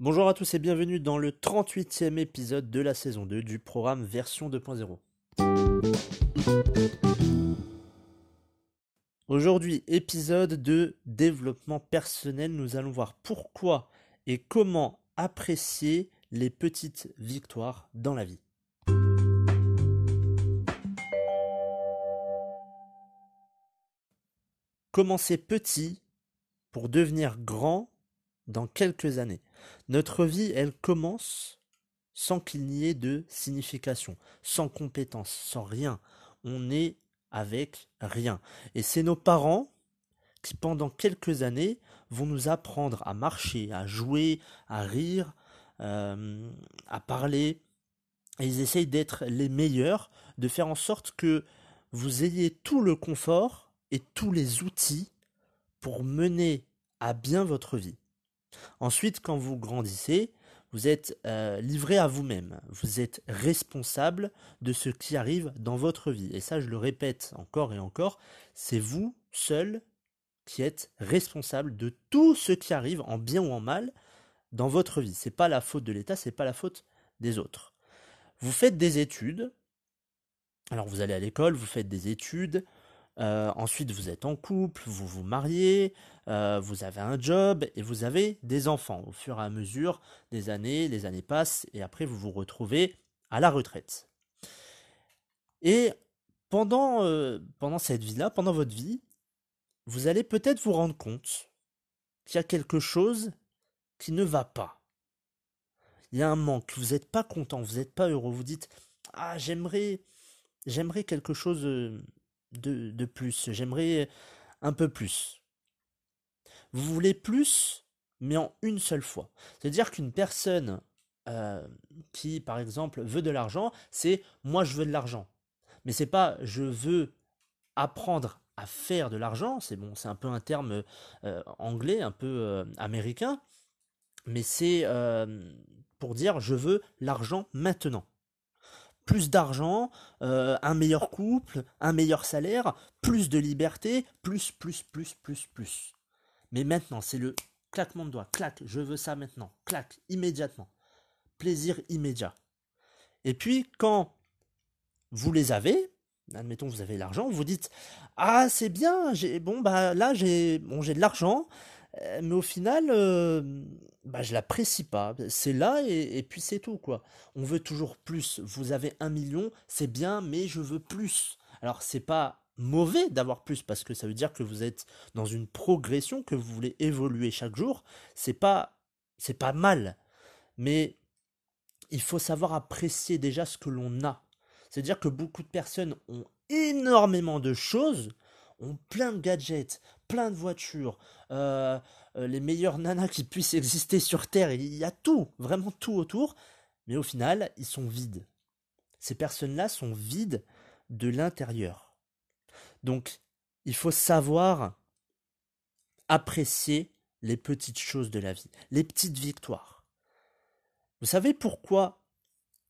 Bonjour à tous et bienvenue dans le 38e épisode de la saison 2 du programme version 2.0. Aujourd'hui, épisode de développement personnel, nous allons voir pourquoi et comment apprécier les petites victoires dans la vie. Commencer petit pour devenir grand dans quelques années. Notre vie, elle commence sans qu'il n'y ait de signification, sans compétence, sans rien. On est avec rien. Et c'est nos parents qui, pendant quelques années, vont nous apprendre à marcher, à jouer, à rire, euh, à parler. Ils essayent d'être les meilleurs, de faire en sorte que vous ayez tout le confort et tous les outils pour mener à bien votre vie. Ensuite, quand vous grandissez, vous êtes euh, livré à vous-même. Vous êtes responsable de ce qui arrive dans votre vie. Et ça, je le répète encore et encore, c'est vous seul qui êtes responsable de tout ce qui arrive en bien ou en mal dans votre vie. C'est pas la faute de l'État, c'est pas la faute des autres. Vous faites des études. Alors vous allez à l'école, vous faites des études, euh, ensuite, vous êtes en couple, vous vous mariez, euh, vous avez un job et vous avez des enfants. Au fur et à mesure des années, les années passent et après vous vous retrouvez à la retraite. Et pendant, euh, pendant cette vie-là, pendant votre vie, vous allez peut-être vous rendre compte qu'il y a quelque chose qui ne va pas. Il y a un manque, vous n'êtes pas content, vous n'êtes pas heureux, vous dites Ah, j'aimerais, j'aimerais quelque chose de, plus. J'aimerais un peu plus. Vous voulez plus, mais en une seule fois. C'est-à-dire qu'une personne euh, qui, par exemple, veut de l'argent, c'est moi je veux de l'argent. Mais c'est pas je veux apprendre à faire de l'argent, c'est bon, c'est un peu un terme euh, anglais, un peu euh, américain, mais c'est pour dire je veux l'argent maintenant plus d'argent, euh, un meilleur couple, un meilleur salaire, plus de liberté, plus, plus, plus, plus, plus. Mais maintenant, c'est le claquement de doigts, clac, je veux ça maintenant, clac, immédiatement. Plaisir immédiat. Et puis, quand vous les avez, admettons vous avez l'argent, vous dites ah c'est bien, j'ai bon bah là j'ai bon de l'argent, euh, mais au final, euh, bah, je l'apprécie pas. C'est là et, puis c'est tout quoi. On veut toujours plus. Vous avez un million, c'est bien, mais je veux plus. Alors c'est pas mauvais d'avoir plus parce que ça veut dire que vous êtes dans une progression, que vous voulez évoluer chaque jour. C'est pas, c'est pas mal, mais il faut savoir apprécier déjà ce que l'on a. C'est-à-dire que beaucoup de personnes ont énormément de choses, ont plein de gadgets, plein de voitures, euh, les meilleures nanas qui puissent exister sur Terre, il y a tout, vraiment tout autour, mais au final, ils sont vides. Ces personnes-là sont vides de l'intérieur. Donc, il faut savoir apprécier les petites choses de la vie, les petites victoires. Vous savez pourquoi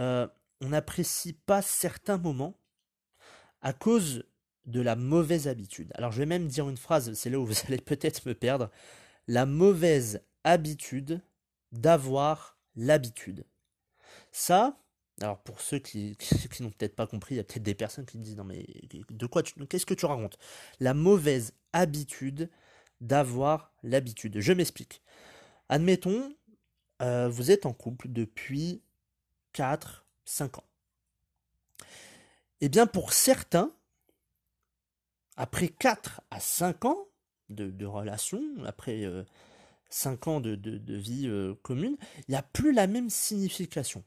euh, on n'apprécie pas certains moments? À cause de la mauvaise habitude. Alors je vais même dire une phrase, c'est là où vous allez peut-être me perdre. La mauvaise habitude d'avoir l'habitude. Ça, alors pour ceux qui, n'ont peut-être pas compris, il y a peut-être des personnes qui me disent non mais de quoi tu, qu'est-ce que tu racontes? La mauvaise habitude d'avoir l'habitude. Je m'explique. Admettons, euh, vous êtes en couple depuis 4, 5 ans. Eh bien pour certains, après 4 à 5 ans de, relation, après 5 euh, ans de, vie euh, commune, il n'y a plus la même signification.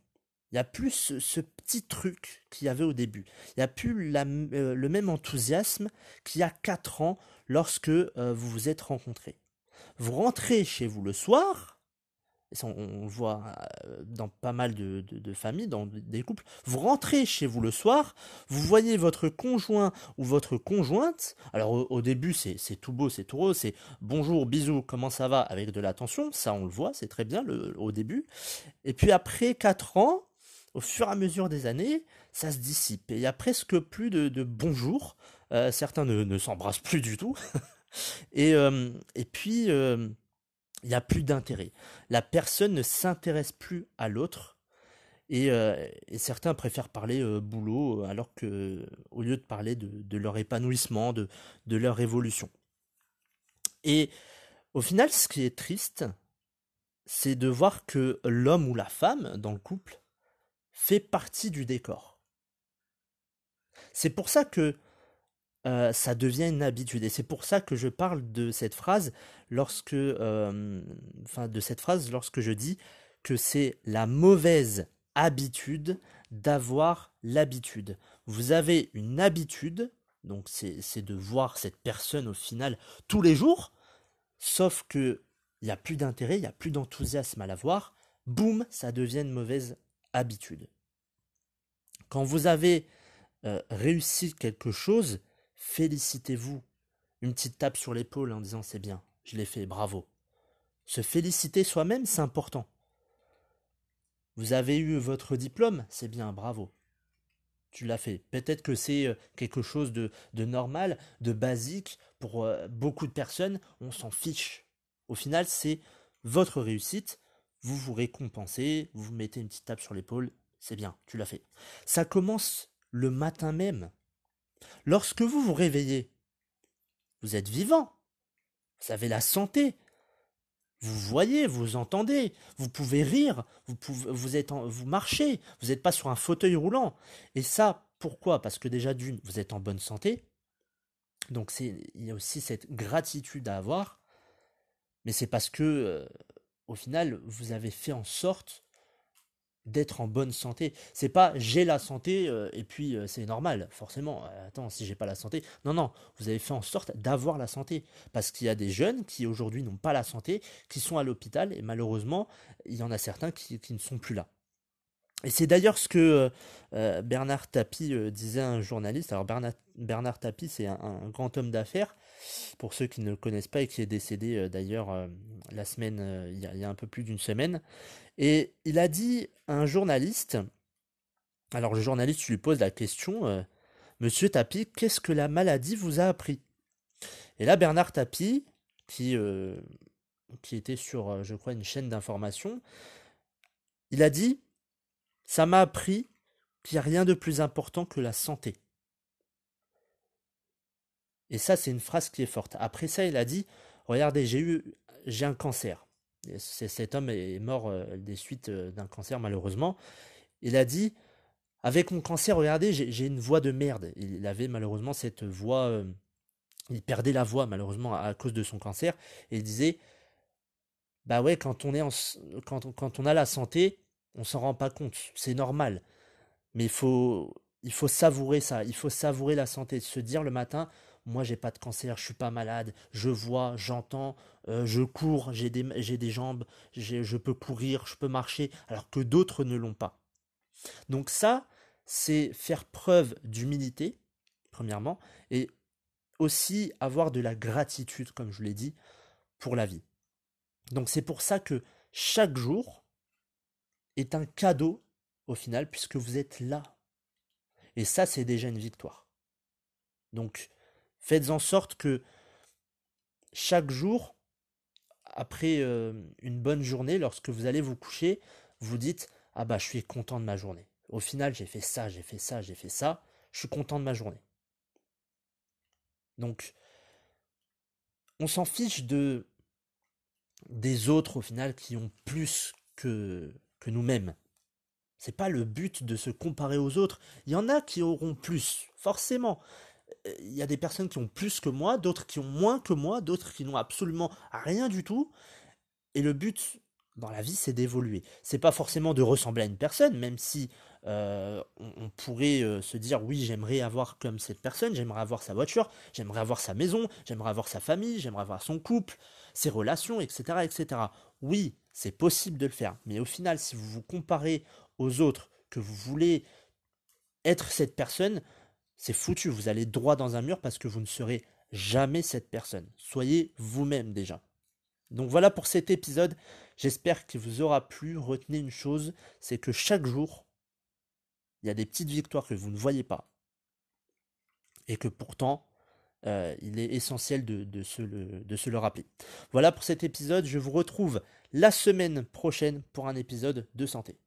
Il n'y a plus ce, petit truc qu'il y avait au début. Il n'y a plus euh, le même enthousiasme qu'il y a 4 ans lorsque vous vous êtes rencontrés. Vous rentrez chez vous le soir, on, voit euh, dans pas mal de, familles, dans des couples, vous rentrez chez vous le soir, vous voyez votre conjoint ou votre conjointe, alors au, début c'est tout beau, c'est tout rose, c'est bonjour, bisous, comment ça va, avec de l'attention, ça on le voit, c'est très bien au début, et puis après 4 ans, au fur et à mesure des années, ça se dissipe. Et il y a presque plus de, bonjour. Euh, certains ne, s'embrassent plus du tout. et, euh, et puis, il n'y a plus d'intérêt. La personne ne s'intéresse plus à l'autre. Et, certains préfèrent parler boulot alors que, au lieu de parler de, leur épanouissement, de, de leur évolution. Et au final, ce qui est triste, c'est de voir que l'homme ou la femme dans le couple fait partie du décor. C'est pour ça que euh, ça devient une habitude. Et c'est pour ça que je parle de cette phrase lorsque, euh, enfin, de cette phrase lorsque je dis que c'est la mauvaise habitude d'avoir l'habitude. Vous avez une habitude, donc c'est de voir cette personne au final tous les jours, sauf que il n'y a plus d'intérêt, il n'y a plus d'enthousiasme à la voir, boum, ça devient une mauvaise habitude. Quand vous avez euh, réussi quelque chose, félicitez-vous. Une petite tape sur l'épaule en disant c'est bien, je l'ai fait, bravo. Se féliciter soi-même, c'est important. Vous avez eu votre diplôme, c'est bien, bravo. Tu l'as fait. Peut-être que c'est euh, quelque chose de, normal, de basique. Pour euh, beaucoup de personnes, on s'en fiche. Au final, c'est votre réussite vous vous récompensez, vous vous mettez une petite tape sur l'épaule, c'est bien, tu l'as fait. Ça commence le matin même. Lorsque vous vous réveillez, vous êtes vivant, vous avez la santé, vous voyez, vous entendez, vous pouvez rire, vous, marchez, vous n'êtes pas sur un fauteuil roulant. Et ça, pourquoi? Parce que déjà d'une, vous êtes en bonne santé. Donc il y a aussi cette gratitude à avoir. Mais c'est parce que euh, au final, vous avez fait en sorte d'être en bonne santé. C'est pas j'ai la santé euh, et puis euh, c'est normal, forcément. Euh, attends, si j'ai pas la santé. Non, non, vous avez fait en sorte d'avoir la santé. Parce qu'il y a des jeunes qui aujourd'hui n'ont pas la santé, qui sont à l'hôpital et malheureusement, il y en a certains qui, ne sont plus là. Et c'est d'ailleurs ce que Bernard Tapie disait à un journaliste. Alors Bernard, Bernard Tapie, c'est un, grand homme d'affaires pour ceux qui ne le connaissent pas et qui est décédé euh, d'ailleurs euh, la semaine, euh, il y, a, un peu plus d'une semaine. Et il a dit à un journaliste, alors le journaliste lui pose la question, Monsieur Tapie, qu'est-ce que la maladie vous a appris? Et là, Bernard Tapie, qui, qui était sur, je crois, une chaîne d'information, il a dit, ça m'a appris qu'il n'y a rien de plus important que la santé. Et ça, c'est une phrase qui est forte. Après ça, il a dit, regardez, j'ai eu, j'ai un cancer. cet homme est mort euh, des suites euh, d'un cancer, malheureusement. Il a dit, avec mon cancer, regardez, j'ai une voix de merde. Il avait malheureusement cette voix, euh, il perdait la voix malheureusement à, cause de son cancer. Et il disait, bah ouais, quand on est quand on a la santé, on s'en rend pas compte. C'est normal. Mais il faut, il faut savourer ça. Il faut savourer la santé. Se dire le matin, moi j'ai pas de cancer, je suis pas malade, je vois, j'entends, euh, je cours, j'ai des, j'ai des jambes, je peux courir, je peux marcher, alors que d'autres ne l'ont pas. Donc ça, c'est faire preuve d'humilité, premièrement, et aussi avoir de la gratitude, comme je l'ai dit, pour la vie. Donc c'est pour ça que chaque jour est un cadeau au final, puisque vous êtes là. Et ça, c'est déjà une victoire. Donc, Faites en sorte que chaque jour, après euh, une bonne journée, lorsque vous allez vous coucher, vous dites Ah bah je suis content de ma journée. Au final, j'ai fait ça, j'ai fait ça, j'ai fait ça, je suis content de ma journée. Donc, on s'en fiche de des autres au final qui ont plus que, que nous-mêmes. C'est pas le but de se comparer aux autres. Il y en a qui auront plus, forcément il y a des personnes qui ont plus que moi, d'autres qui ont moins que moi, d'autres qui n'ont absolument rien du tout. Et le but, dans la vie, c'est d'évoluer. C'est pas forcément de ressembler à une personne, même si euh, on, pourrait euh, se dire oui, j'aimerais avoir comme cette personne, j'aimerais avoir sa voiture, j'aimerais avoir sa maison, j'aimerais avoir sa famille, j'aimerais avoir son couple, ses relations, etc., etc. Oui, c'est possible de le faire, mais au final, si vous vous comparez aux autres, que vous voulez être cette personne, c'est foutu. Vous allez droit dans un mur parce que vous ne serez jamais cette personne. Soyez vous-même déjà. Donc voilà pour cet épisode. J'espère qu'il vous aura plu. Retenez une chose, c'est que chaque jour, il y a des petites victoires que vous ne voyez pas. Et que pourtant, euh, il est essentiel de, se le, de se le rappeler. Voilà pour cet épisode. Je vous retrouve la semaine prochaine pour un épisode de santé.